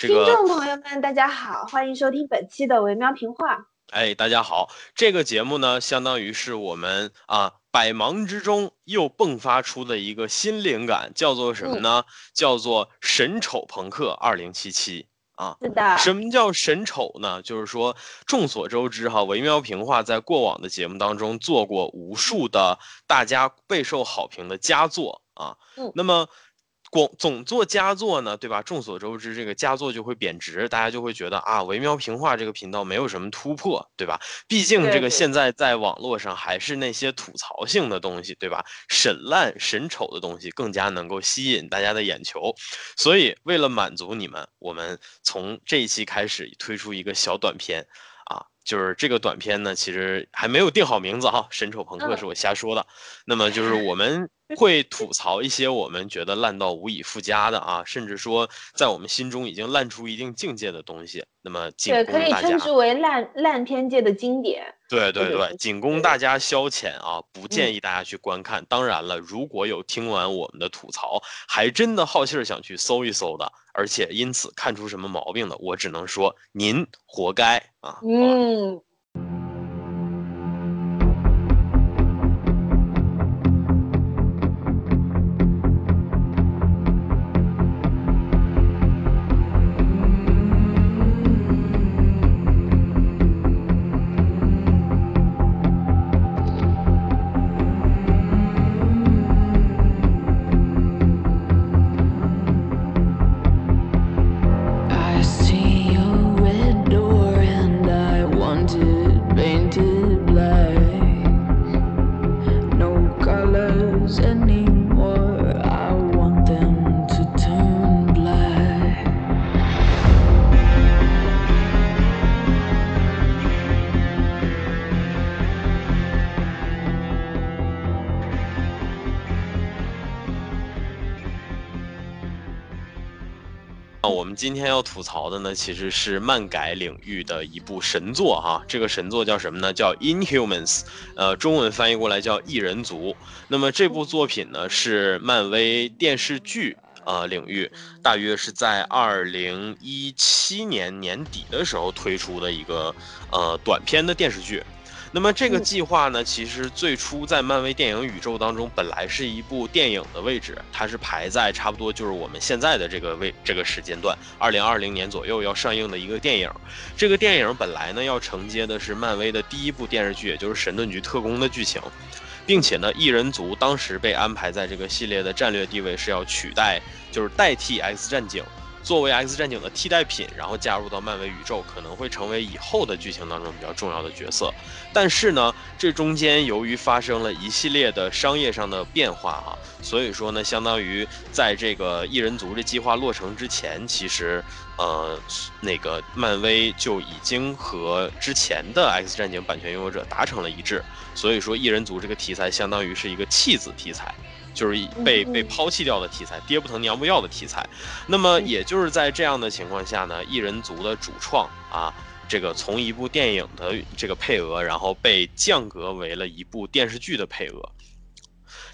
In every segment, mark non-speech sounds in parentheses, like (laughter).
这听众朋友们，大家好，欢迎收听本期的维喵评话。哎，大家好，这个节目呢，相当于是我们啊百忙之中又迸发出的一个新灵感，叫做什么呢？叫做神丑朋克二零七七啊。是的，什么叫神丑呢？就是说，众所周知哈，维喵评话在过往的节目当中做过无数的大家备受好评的佳作啊。嗯那么。光总做佳作呢，对吧？众所周知，这个佳作就会贬值，大家就会觉得啊，维喵平话这个频道没有什么突破，对吧？毕竟这个现在在网络上还是那些吐槽性的东西，对吧？审烂、审丑的东西更加能够吸引大家的眼球。所以，为了满足你们，我们从这一期开始推出一个小短片，啊，就是这个短片呢，其实还没有定好名字哈，神丑朋克嗯是我瞎说的。那么就是我们会吐槽一些我们觉得烂到无以复加的啊，甚至说在我们心中已经烂出一定境界的东西。那么仅对，可以称之为烂烂片界的经典。对对对，仅供大家消遣啊，不建嗯议大家去观看。当然了，如果有听完我们的吐槽，还真的好气儿想去搜一搜的，而且因此看出什么毛病的，我只能说您活该啊！嗯今天要吐槽的呢，其实是漫改领域的一部神作哈。这个神作叫什么呢？叫《Inhumans》，呃，中文翻译过来叫《异人族》。那么这部作品呢，是漫威电视剧呃领域，大约是在二零一七年年底的时候推出的一个呃短片的电视剧。那么这个嗯计划呢，其实最初在漫威电影宇宙当中，本来是一部电影的位置，它是排在差不多就是我们现在的这个位这个时间段，二零二零年左右要上映的一个电影。这个电影本来呢要承接的是漫威的第一部电视剧，也就是《神盾局特工》的剧情，并且呢，异人族当时被安排在这个系列的战略地位是要取代，就是代替 X 战警。作为 X 战警的替代品，然后加入到漫威宇宙，可能会成为以后的剧情当中比较重要的角色。但是呢，这中间由于发生了一系列的商业上的变化啊、所以说呢，相当于在这个异人族这计划落成之前，其实呃那个漫威就已经和之前的 X 战警版权拥有者达成了一致，所以说异人族这个题材相当于是一个弃子题材。就是被被抛弃掉的题材，爹不疼娘不要的题材。那么嗯也就是在这样的情况下呢，异人族的主创啊，这个从一部电影的这个配额，然后被降格为了一部电视剧的配额。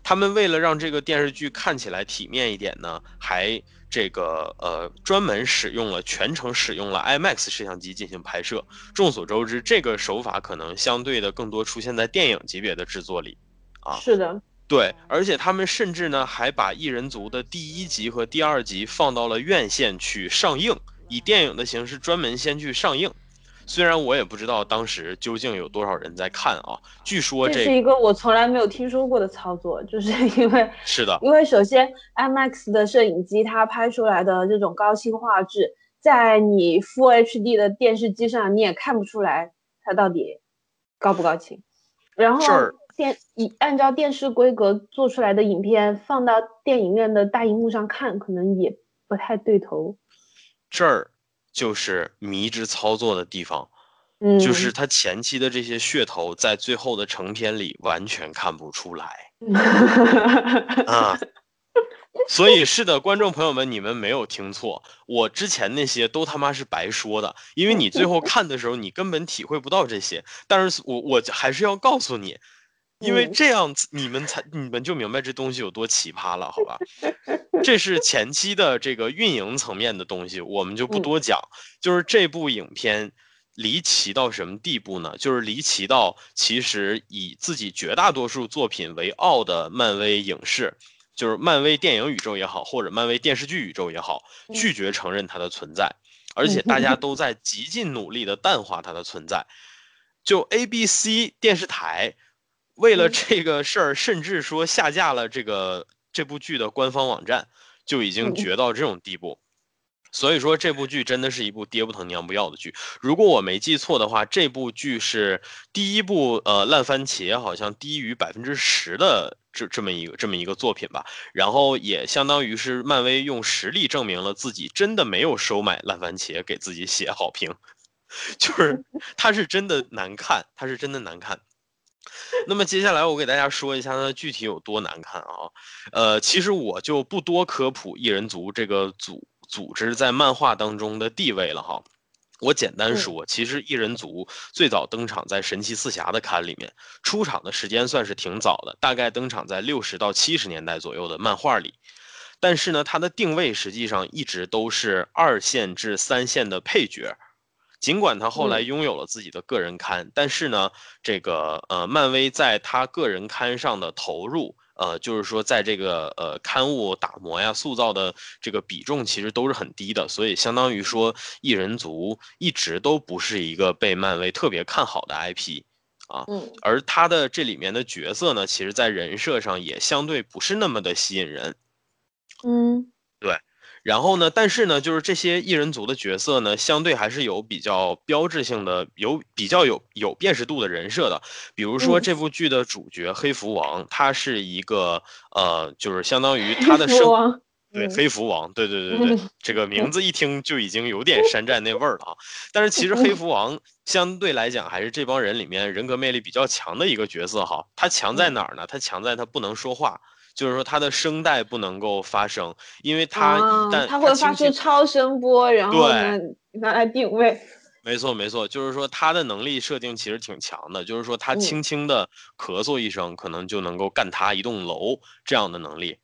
他们为了让这个电视剧看起来体面一点呢，还这个呃专门使用了全程使用了 IMAX 摄像机进行拍摄。众所周知，这个手法可能相对的更多出现在电影级别的制作里。啊是的，对，而且他们甚至呢还把《异人族》的第一集和第二集放到了院线去上映，以电影的形式专门先去上映。虽然我也不知道当时究竟有多少人在看啊，据说这这是一个我从来没有听说过的操作，就是 (laughs) 因为是的，因为首先 IMAX 的摄影机它拍出来的这种高清画质，在你 Full HD 的电视机上你也看不出来它到底高不高清。然后电以按照电视规格做出来的影片放到电影院的大荧幕上看，可能也不太对头。这儿就是迷之操作的地方，嗯，就是他前期的这些噱头在最后的成片里完全看不出来。啊。所以是的，观众朋友们，你们没有听错，我之前那些都他妈是白说的，因为你最后看的时候，你根本体会不到这些。但是我我还是要告诉你，因为嗯这样子你们才你们就明白这东西有多奇葩了，好吧？这是前期的这个运营层面的东西，我们就不嗯多讲。就是这部影片离奇到什么地步呢？就是离奇到其实以自己绝大多数作品为傲的漫威影视，就是漫威电影宇宙也好，或者漫威电视剧宇宙也好，嗯拒绝承认它的存在，而且大家 (laughs) 都在极尽努力的淡化它的存在。就 ABC 电视台为了嗯这个事儿，甚至说下架了这个这部剧的官方网站，就已经嗯绝到这种地步。所以说这部剧真的是一部爹不疼娘不要的剧。如果我没记错的话，这部剧是第一部呃烂番茄好像低于百分之十的这这么一个这么一个作品吧。然后也相当于是漫威用实力证明了自己真的没有收买烂番茄给自己写好评，(laughs) 就是 (laughs) 它是真的难看，它是真的难看。那么接下来我给大家说一下它具体有多难看啊，呃，其实我就不多科普异人族这个组组织在漫画当中的地位了哈。我简单嗯说，其实异人族最早登场在神奇四侠的刊里面，出场的时间算是挺早的，大概登场在六十到七十年代左右的漫画里。但是呢，它的定位实际上一直都是二线至三线的配角。尽管他后来嗯拥有了自己的个人刊，但是呢，这个呃，漫威在他个人刊上的投入，呃，就是说在这个呃刊物打磨呀、塑造的这个比重其实都是很低的，所以相当于说异人族一直都不是一个被漫威特别看好的 IP。嗯而他的这里面的角色呢，其实在人设上也相对不是那么的吸引人。嗯然后呢，但是呢，就是这些异人族的角色呢，相对还是有比较标志性的、有比较有有辨识度的人设的。比如说嗯这部剧的主角黑蝠王，他是一个呃，就是相当于他的黑生对嗯黑蝠王，对对对对，嗯这个名字一听就已经有点山寨那味儿了啊。但是其实黑蝠王相对来讲还是这帮人里面人格魅力比较强的一个角色哈。他强在哪儿呢？他强在他不能说话。就是说，他的声带不能够发声，因为他一啊旦它会发出超声波，然后呢拿来定位。没错，没错，就是说他的能力设定其实挺强的，就是说他嗯轻轻的咳嗽一声，可能就能够干塌一栋楼这样的能力。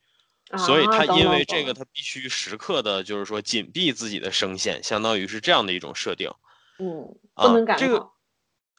所以啊他因为这个，他必须时刻的，就是说紧闭自己的声线，相当于是这样的一种设定。嗯，啊不能感这个。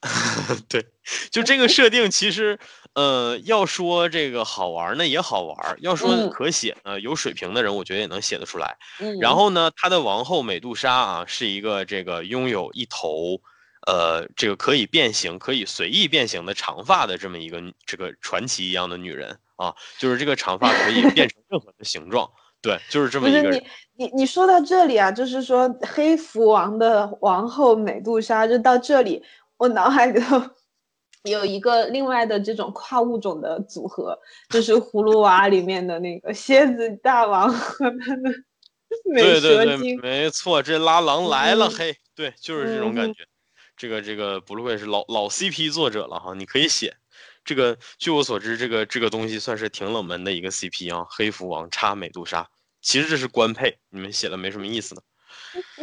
(laughs) 对，就这个设定，其实，呃，要说这个好玩儿呢也好玩儿，要说嗯可写呢，有水平的人，我觉得也能写得出来。嗯，然后呢，他的王后美杜莎啊，是一个这个拥有一头，呃，这个可以变形、可以随意变形的长发的这么一个这个传奇一样的女人啊，就是这个长发可以 (laughs) 变成任何的形状，对，就是这么一个人。你你说到这里啊，就是说黑蝠王的王后美杜莎，就到这里，我脑海里头有一个另外的这种跨物种的组合，就是 (laughs) 葫芦娃里面的那个蝎子大王和他的 (laughs) 美对对对，蛇精。没错，这拉郎来了，嗯嘿，对，就是这种感嗯觉。这个这个不愧是老老 CP 作者了哈，你可以写。这个据我所知，这个这个东西算是挺冷门的一个 CP 啊，黑蝠王插美杜莎，其实这是官配，你们写的没什么意思的。(laughs)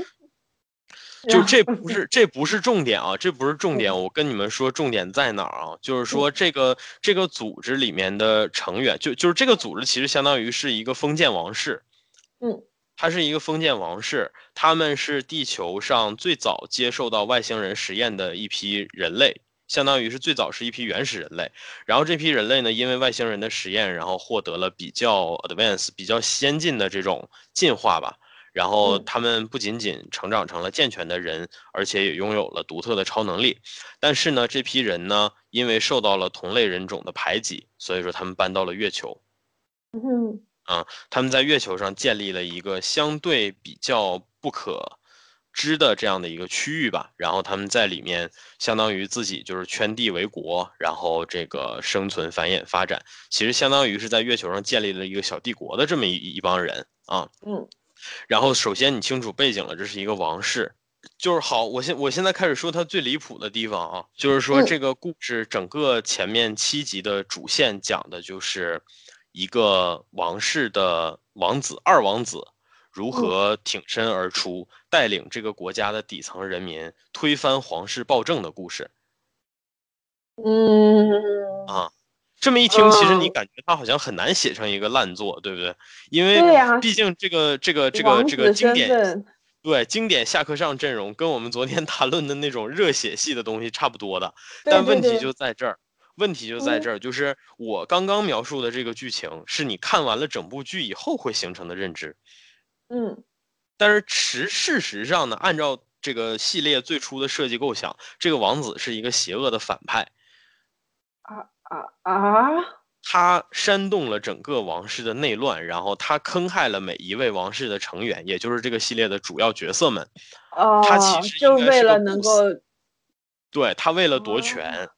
就这不 (laughs) 是这不是重点啊，这不是重点。我跟你们说重点在哪儿啊？就是说这个这个组织里面的成员，就就是这个组织其实相当于是一个封建王室，嗯，它是一个封建王室，他们是地球上最早接受到外星人实验的一批人类，相当于是最早是一批原始人类。然后这批人类呢，因为外星人的实验，然后获得了比较 advanced、比较先进的这种进化吧。然后嗯他们不仅仅成长成了健全的人，而且也拥有了独特的超能力。但是呢，这批人呢，因为受到了同类人种的排挤，所以说他们搬到了月球。嗯他们在月球上建立了一个相对比较不可知的这样的一个区域吧，然后他们在里面相当于自己就是圈地为国，然后这个生存、繁衍、发展，其实相当于是在月球上建立了一个小帝国的这么一一帮人啊。嗯然后首先你清楚背景了，这是一个王室。就是好，我现我现在开始说它最离谱的地方啊，就是说嗯这个故事整个前面七集的主线讲的就是一个王室的王子二王子如何挺身而出，带领这个国家的底层人民推翻皇室暴政的故事。嗯啊这么一听，其实你嗯感觉他好像很难写成一个烂作，对不对？因为毕竟这个这个这个这个经典，对经典下课上阵容跟我们昨天谈论的那种热血系的东西差不多的，但问题就在这儿，问题就在嗯这儿，就是我刚刚描述的这个剧情，是你看完了整部剧以后会形成的认知。嗯但是实事实上呢，按照这个系列最初的设计构想，这个王子是一个邪恶的反派，啊啊啊！他煽动了整个王室的内乱，然后他坑害了每一位王室的成员，也就是这个系列的主要角色们。哦他其实，就是为了能够，对他为了夺哦权，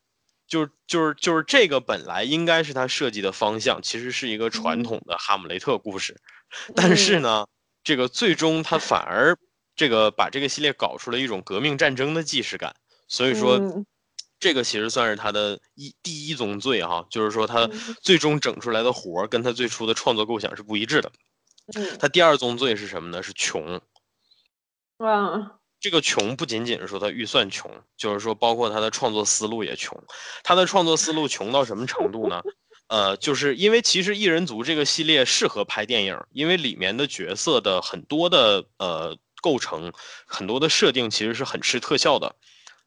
就就是就是这个本来应该是他设计的方向，其实是一个传嗯统的哈姆雷特故事，但是嗯呢，这个最终他反而这个把这个系列搞出了一种革命战争的既视感，所以说。嗯这个其实算是他的一第一宗罪哈，就是说他嗯最终整出来的活儿跟他最初的创作构想是不一致的。嗯他第二宗罪是什么呢？是穷。哇这个穷不仅仅是说他预算穷，就是说包括他的创作思路也穷。他的创作思路穷到什么程度呢？呃，就是因为其实《异人族》这个系列适合拍电影，因为里面的角色的很多的呃构成，很多的设定其实是很吃特效的。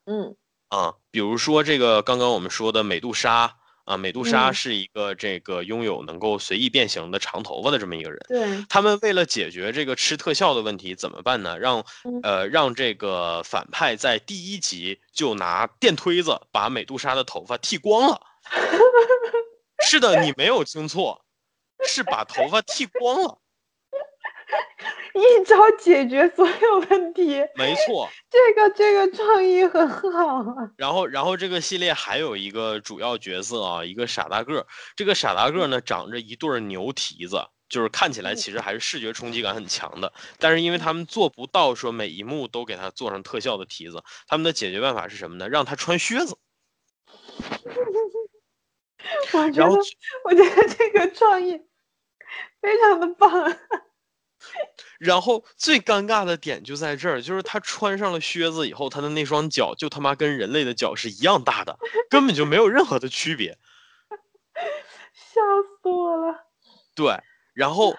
嗯啊，比如说这个刚刚我们说的美杜莎啊，美杜莎嗯是一个这个拥有能够随意变形的长头发的这么一个人。对，他们为了解决这个吃特效的问题，怎么办呢？让嗯呃让这个反派在第一集就拿电推子把美杜莎的头发剃光了。(laughs) 是的，你没有听错，是把头发剃光了，(laughs) 一招解决所有问题，没错。这个这个创意很好啊。然后，然后这个系列还有一个主要角色啊，一个傻大个儿。这个傻大个儿呢，长着一对儿牛蹄子，就是看起来其实还是视觉冲击感很强的。但是因为他们做不到说每一幕都给他做上特效的蹄子，他们的解决办法是什么呢？让他穿靴子。我觉得，我觉得这个创意非常的棒。啊然后最尴尬的点就在这儿，就是他穿上了靴子以后，他的那双脚就他妈跟人类的脚是一样大的，根本就没有任何的区别。(laughs) 笑死我了。对，然后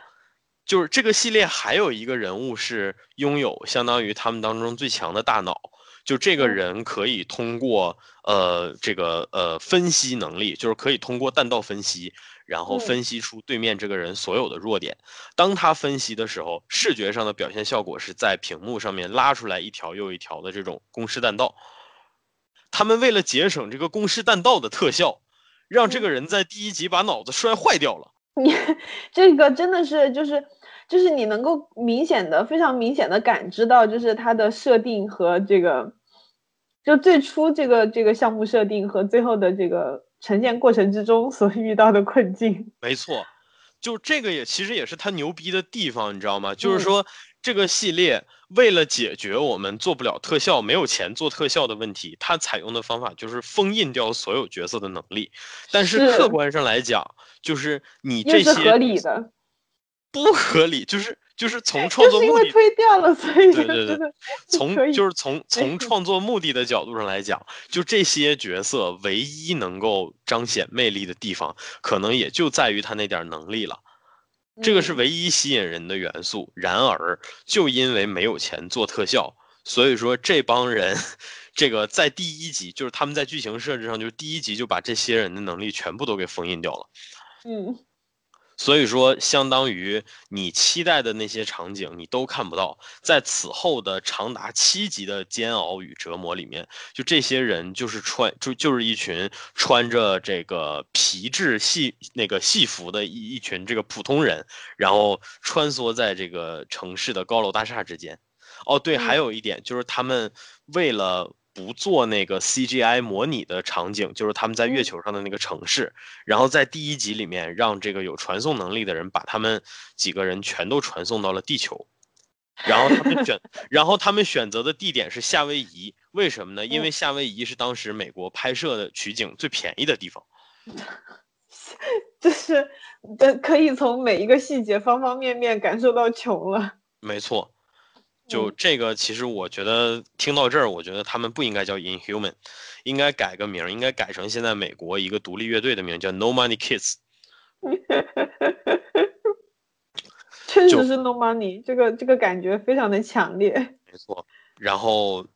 就是这个系列还有一个人物是拥有相当于他们当中最强的大脑，就这个嗯人可以通过呃这个呃分析能力，就是可以通过弹道分析，然后嗯分析出对面这个人所有的弱点。当他分析的时候，视觉上的表现效果是在屏幕上面拉出来一条又一条的这种公式弹道。他们为了节省这个公式弹道的特效，让这个人在第一集把脑子摔坏掉了。你 (laughs) 这个真的是就是就是你能够明显的非常明显的感知到，就是它的设定和这个，就最初这个这个项目设定和最后的这个呈现过程之中所遇到的困境。(laughs) 没错，就这个也其实也是他牛逼的地方，你知道吗？就是嗯说这个系列为了解决我们做不了特效、没有钱做特效的问题，他采用的方法就是封印掉所有角色的能力。但是是客观上来讲，就是你这些是合理的，不合理，就是就是从 (laughs) 创作目的。推掉了，所以对对对从就是从从创作目的的角度上来讲，就这些角色唯一能够彰显魅力的地方，可能也就在于他那点能力了。这个是嗯唯一吸引人的元素。然而，就因为没有钱做特效，所以说这帮人，这个在第一集就是他们在剧情设置上，就是第一集就把这些人的能力全部都给封印掉了。嗯所以说，相当于你期待的那些场景你都看不到。在此后的长达七集的煎熬与折磨里面，就这些人就是穿就就是一群穿着这个皮质戏那个戏服的一一群这个普通人，然后穿梭在这个城市的高楼大厦之间。哦，对，还嗯有一点就是他们为了不做那个 CGI 模拟的场景，就是他们在月嗯球上的那个城市，然后在第一集里面让这个有传送能力的人把他们几个人全都传送到了地球。然后他们选，(laughs) 然后他们选择的地点是夏威夷，为什么呢？因为嗯夏威夷是当时美国拍摄的取景最便宜的地方。(laughs) 就是的，可以从每一个细节方方面面感受到穷了。没错，就这个，其实我觉得听到这儿，我觉得他们不应该叫 Inhuman，应该改个名儿，应该改成现在美国一个独立乐队的名，叫 No Money Kids。就 (laughs) 确实是 no money，这个这个感觉非常的强烈。没错，然后，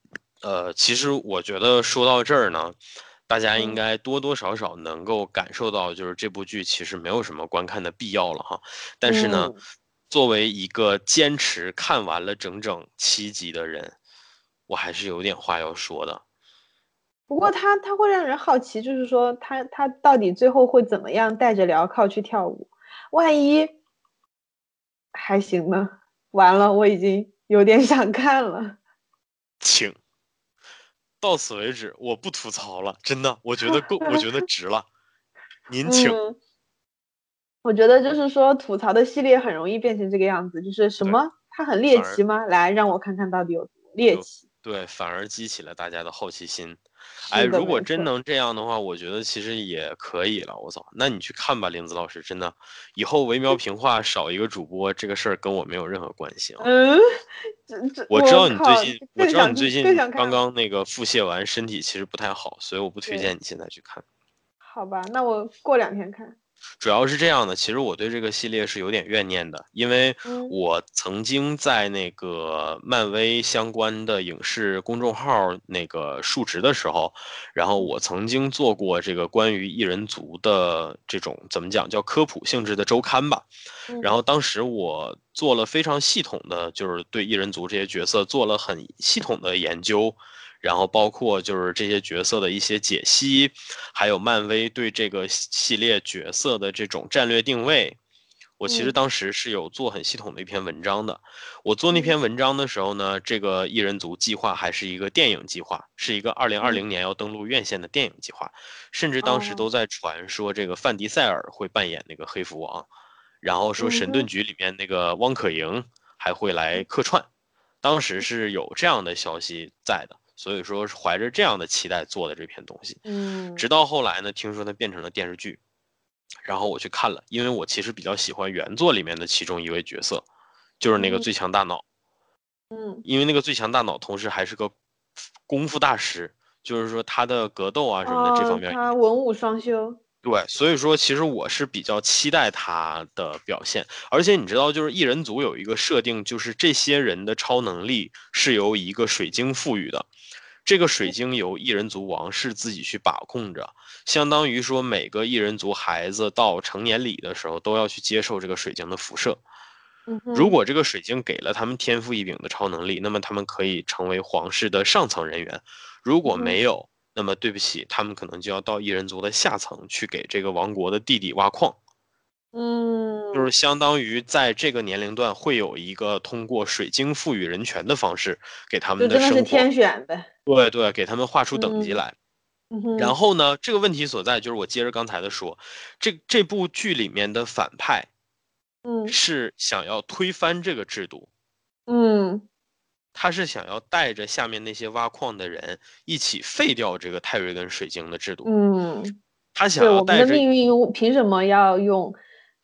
呃，其实我觉得说到这儿呢，大家应嗯该多多少少能够感受到，就是这部剧其实没有什么观看的必要了哈。但是呢，嗯作为一个坚持看完了整整七集的人，我还是有点话要说的。不过他他会让人好奇，就是说他他到底最后会怎么样带着镣铐去跳舞？万一还行呢？完了，我已经有点想看了。请，到此为止，我不吐槽了，真的，我觉得够，我觉得值了。(laughs) 您请，嗯，我觉得就是说吐槽的系列很容易变成这个样子，就是什么它很猎奇吗？来让我看看到底有多猎奇。对，反而激起了大家的好奇心。哎，如果真能这样的话，我觉得其实也可以了。我操，那你去看吧，玲子老师，真的，以后唯苗评话少一个主播这个事儿跟我没有任何关系啊。嗯，这这我知道你最近，我知道你最近刚刚那个腹泻完，身体其实不太好，所以我不推荐你现在去看。好吧，那我过两天看。主要是这样的，其实我对这个系列是有点怨念的，因为嗯。我曾经在那个漫威相关的影视公众号那个述职的时候，然后我曾经做过这个关于异人族的这种怎么讲叫科普性质的周刊吧。然嗯后当时我做了非常系统的，就是对异人族这些角色做了很系统的研究，然后包括就是这些角色的一些解析，还有漫威对这个系系列角色的这种战略定位。我其实嗯当时是有做很系统的一篇文章的。我做那嗯篇文章的时候呢，这个异人族计划还是一个电影计划，是一个二零二零年要登陆院线的电影计划，甚至当时哦都在传说这个范迪塞尔会扮演那个黑蝠王。然后说嗯神盾局里面那个汪可盈还会来客串，当时是有这样的消息在的，所以说是怀着这样的期待做的这篇东西。嗯。直到后来呢，听说它变成了电视剧，然后我去看了，因为我其实比较喜欢原作里面的其中一位角色，就是那个嗯。最强大脑，嗯。因为那个最强大脑同时还是个功夫大师，就是说他的格斗啊什么的这哦方面他文武双修。对，所以说其实我是比较期待他的表现，而且你知道，就是异人族有一个设定，就是这些人的超能力是由一个水晶赋予的，这个水晶由异人族王室自己去把控着，相当于说每个异人族孩子到成年礼的时候都要去接受这个水晶的辐射。如果。这个水晶给了他们天赋异禀的超能力，那么他们可以成为皇室的上层人员；如果嗯没有，那么对不起，他们可能就要到异人族的下层去给这个王国的弟弟挖矿，嗯，就是相当于在这个年龄段会有一个通过水晶赋予人权的方式给他们的生活，真的是天选的。对对，给他们划出等级嗯来。然后呢，这个问题所在就是我接着刚才的说，这这部剧里面的反派嗯是想要推翻这个制度，嗯他是想要带着下面那些挖矿的人一起废掉这个泰瑞根水晶的制度。嗯，他想对我们要带着的命运凭什么要用，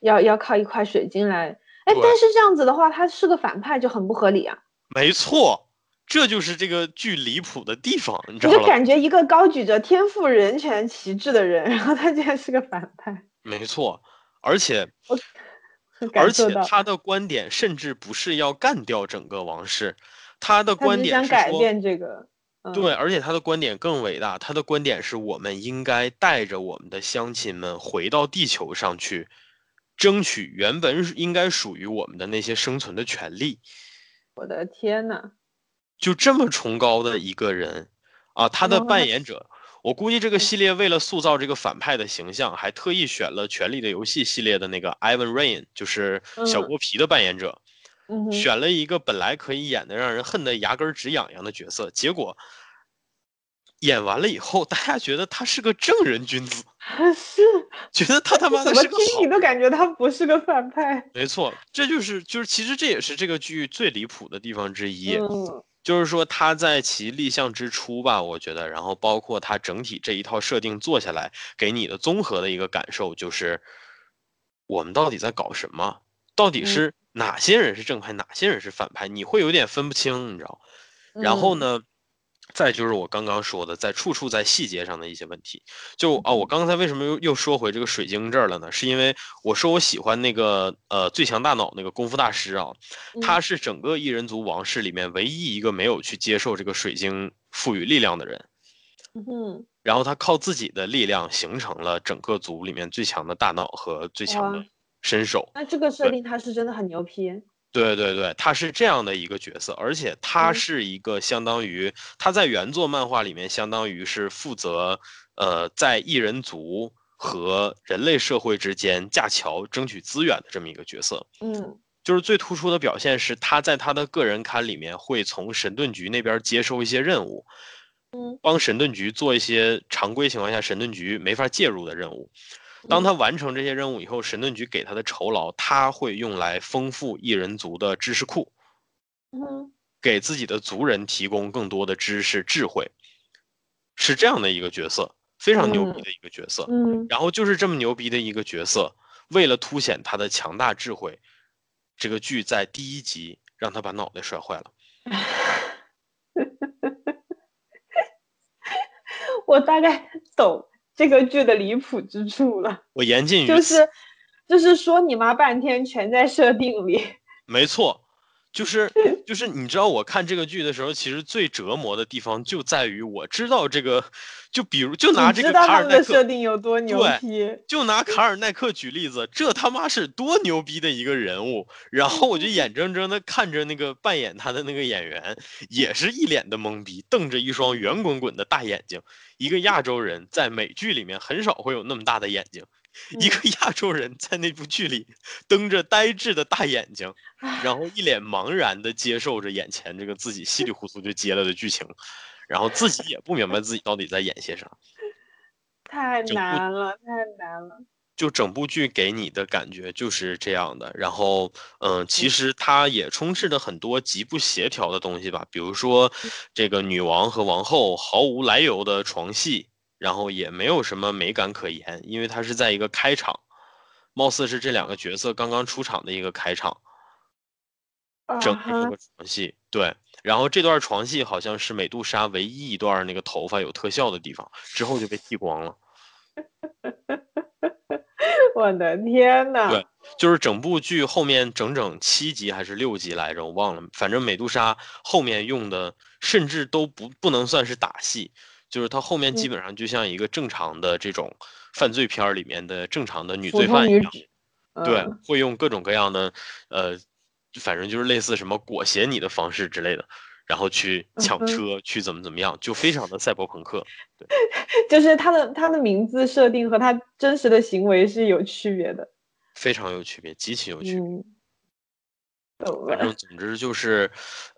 要要靠一块水晶来？哎，但是这样子的话，他是个反派就很不合理啊！没错，这就是这个剧离谱的地方，你知道吗？感觉一个高举着天赋人权旗帜的人，然后他竟然是个反派，没错，而且而且他的观点甚至不是要干掉整个王室，他的他观只想改点是说，变这个。嗯、对，而且他的观点更伟大，他的观点是我们应该带着我们的乡亲们回到地球上去，争取原本应该属于我们的那些生存的权利。我的天呐，就这么崇高的一个人啊，他的扮演者，我估计这个嗯系列为了塑造这个反派的形象，还特意选了《权力的游戏》系列的那个 Ivan Rain，就是小嗯锅皮的扮演者，选了一个本来可以演的让人恨得牙根儿直痒痒的角色，结果演完了以后，大家觉得他是个正人君子，(laughs) 是觉得他他妈的是个好听你都感觉他不是个反派。没错，这就是就是其实这也是这个剧最离谱的地方之一。嗯就是说他在其立项之初吧，我觉得，然后包括他整体这一套设定做下来，给你的综合的一个感受就是，我们到底在搞什么？到底嗯是哪些人是正派，哪些人是反派，你会有点分不清，你知道。然后嗯？呢，再就是我刚刚说的，在处处在细节上的一些问题。就啊，我嗯刚才为什么又又说回这个水晶这儿了呢？是因为我说我喜欢那个呃最强大脑那个功夫大师啊，他嗯是整个异人族王室里面唯一一个没有去接受这个水晶赋予力量的人。嗯，然后他靠自己的力量形成了整个族里面最强的大脑和最强的身手。那这个设定他是真的很牛批。对对对，他是这样的一个角色，而且他嗯是一个相当于他在原作漫画里面相当于是负责呃在异人族和人类社会之间架桥、争取资源的这么一个角色。嗯就是最突出的表现是他在他的个人刊里面会从神盾局那边接收一些任务，嗯帮神盾局做一些常规情况下神盾局没法介入的任务。当嗯他完成这些任务以后，神盾局给他的酬劳，他会用来丰富异人族的知识库，嗯给自己的族人提供更多的知识智慧，是这样的一个角色，非常牛逼的一个角色。嗯然后就是这么牛逼的一个角色，为了凸显他的强大智慧，这个剧在第一集让他把脑袋摔坏了。(laughs) 我大概懂这个剧的离谱之处了，我言尽于此。就是就是说你妈半天全在设定里。没错，就是 (laughs) 就是你知道我看这个剧的时候，其实最折磨的地方就在于我知道这个，就比如就拿这个卡尔奈克，设定有多牛对批？就拿卡尔奈克举例子，这他妈是多牛逼的一个人物！然后我就眼睁睁的看着那个扮演他的那个演员，也是一脸的懵逼，瞪着一双圆滚滚的大眼睛。一个亚洲人在美剧里面很少会有那么大的眼睛，一个亚洲人在那部剧里瞪着呆滞的大眼睛，然后一脸茫然的接受着眼前这个自己稀里糊涂就接了的剧情，然后自己也不明白自己到底在演些啥。(laughs) 太难了，太难了。就整部剧给你的感觉就是这样的。然后，嗯、其嗯实它也充斥着很多极不协调的东西吧，比如说这个女王和王后毫无来由的床戏，然后也没有什么美感可言，因为它是在一个开场，貌似是这两个角色刚刚出场的一个开场，啊整这哈个床戏。对，然后这段床戏好像是美杜莎唯一一段那个头发有特效的地方，之后就被剃光了。(laughs) 我的天呐！对就是整部剧后面整整七集还是六集来着，我忘了。反正美杜莎后面用的甚至都不不能算是打戏，就是她后面基嗯本上就像一个正常的这种犯罪片儿里面的正常的女罪犯一样，对嗯，会用各种各样的呃，反正就是类似什么裹挟你的方式之类的，然后去抢车，去怎么怎么样，就非常的赛博朋克。对 (laughs) 就是他的他的名字设定和他真实的行为是有区别的。非常有区别，极其有区别。反正总之就是，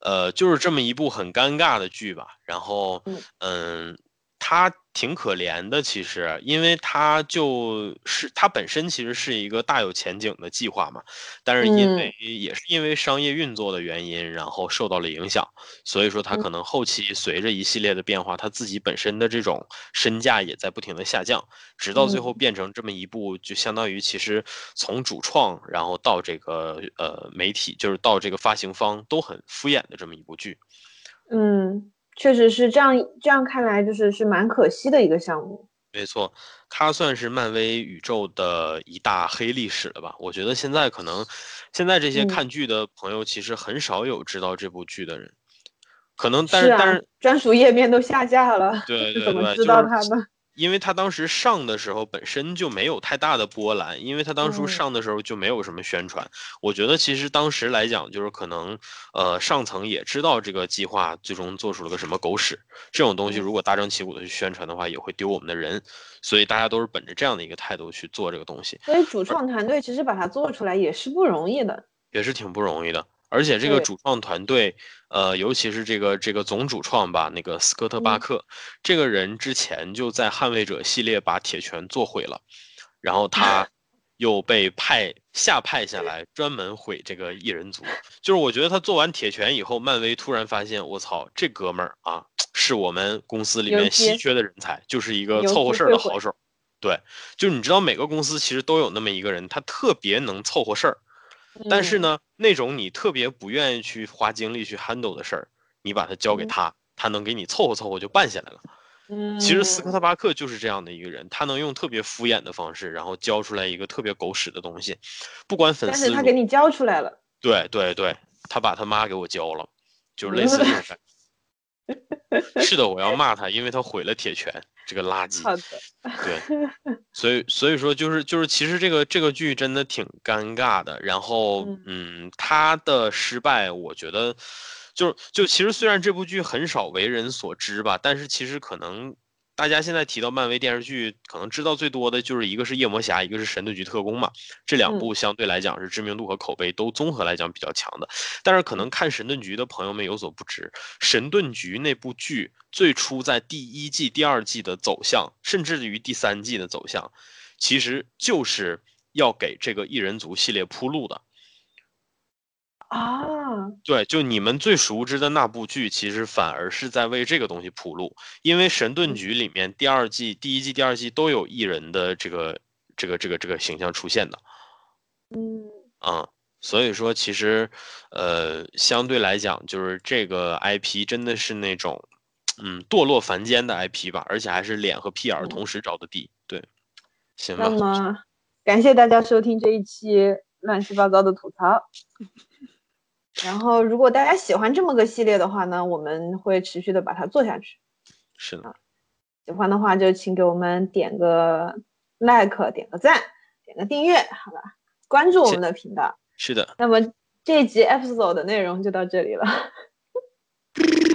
呃，就是这么一部很尴尬的剧吧。然后嗯，嗯，它挺可怜的，其实，因为他就是他本身其实是一个大有前景的计划嘛，但是因嗯。为也是因为商业运作的原因，然后受到了影响，所以说它嗯。可能后期随着一系列的变化，他自己本身的这种身价也在不停的下降，直到最后嗯。变成这么一部，就相当于其实从主创，然后到这个呃媒体，就是到这个发行方都很敷衍的这么一部剧。嗯，确实是这样。这样看来，就是是蛮可惜的一个项目。没错，它算是漫威宇宙的一大黑历史了吧？我觉得现在可能，现在这些嗯看剧的朋友其实很少有知道这部剧的人，可能但是啊但是，专属页面都下架了，对对对怎么，知就是道它呢？因为他当时上的时候本身就没有太大的波澜，因为他当初嗯上的时候就没有什么宣传。我觉得其实当时来讲，就是可能呃上层也知道这个计划最终做出了个什么狗屎，这种东西嗯如果大张旗鼓的去宣传的话，也会丢我们的人，所以大家都是本着这样的一个态度去做这个东西，所以主创团队其实把它做出来也是不容易的。也是挺不容易的。而且这个主创团队，呃，尤其是这个这个总主创吧，那个斯科特·巴嗯克，这个人之前就在《捍卫者》系列把铁拳做毁了，然后他 (laughs) 又被派下派下来专门毁这个异人族。就是我觉得他做完铁拳以后，漫威突然发现，我操，这哥们儿啊，是我们公司里面稀缺的人才，就是一个凑合事儿的好手。对，就你知道每个公司其实都有那么一个人，他特别能凑合事儿。但是呢，那种你特别不愿意去花精力去 handle 的事儿，你把它交给嗯他，他能给你凑合凑合就办下来了。嗯，其实斯科特巴克就是这样的一个人，他能用特别敷衍的方式，然后教出来一个特别狗屎的东西，不管粉丝但是他给你教出来了。对对对，他把他妈给我教了，就是类似这种 (laughs) 感觉。(laughs) 是的，我要骂他，因为他毁了铁拳这个垃圾。对，所以所以说就是就是，其实这个这个剧真的挺尴尬的。然后嗯嗯，他的失败，我觉得就是就其实虽然这部剧很少为人所知吧，但是其实可能大家现在提到漫威电视剧，可能知道最多的就是一个是夜魔侠，一个是神盾局特工嘛。这两嗯部相对来讲是知名度和口碑都综合来讲比较强的。但是可能看神盾局的朋友们有所不知，神盾局那部剧最初在第一季、第二季的走向，甚至于第三季的走向，其实就是要给这个异人族系列铺路的。啊，对，就你们最熟知的那部剧，其实反而是在为这个东西铺路，因为神盾局里面第二季、第一季、第二季都有艺人的这个、这个、这个、这个形象出现的。嗯啊、所以说其实，呃，相对来讲，就是这个 IP 真的是那种，嗯，堕落凡间的 IP 吧，而且还是脸和屁眼同时着的地。对，行那吧，么感谢大家收听这一期乱七八糟的吐槽。然后，如果大家喜欢这么个系列的话呢，我们会持续的把它做下去。是的，喜欢的话就请给我们点个 like，点个赞，点个订阅，好吧？关注我们的频道。是的。那么这一集 episode 的内容就到这里了。(laughs)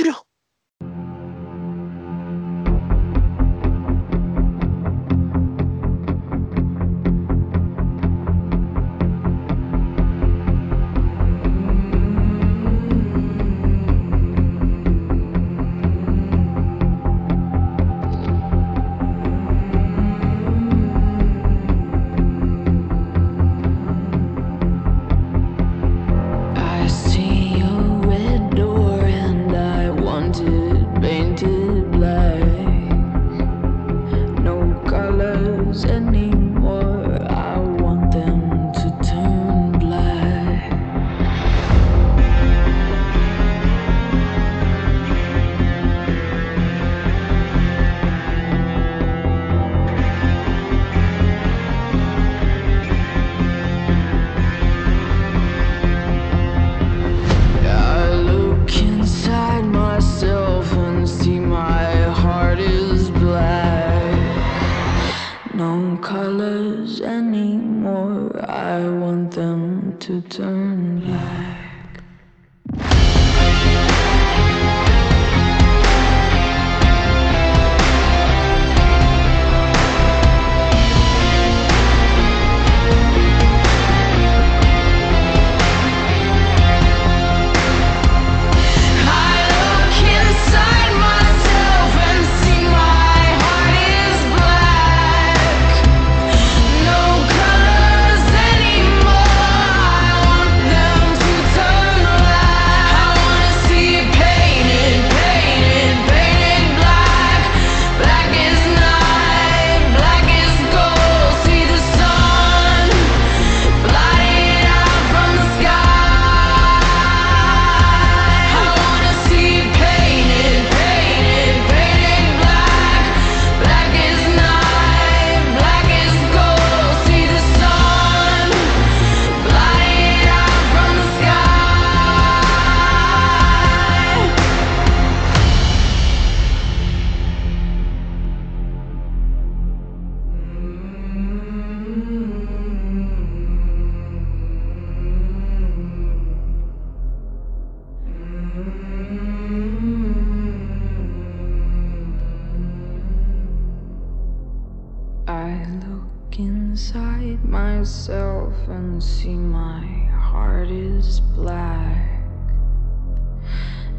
and see my heart is black.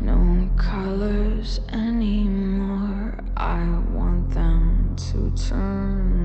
No colors anymore. I want them to turn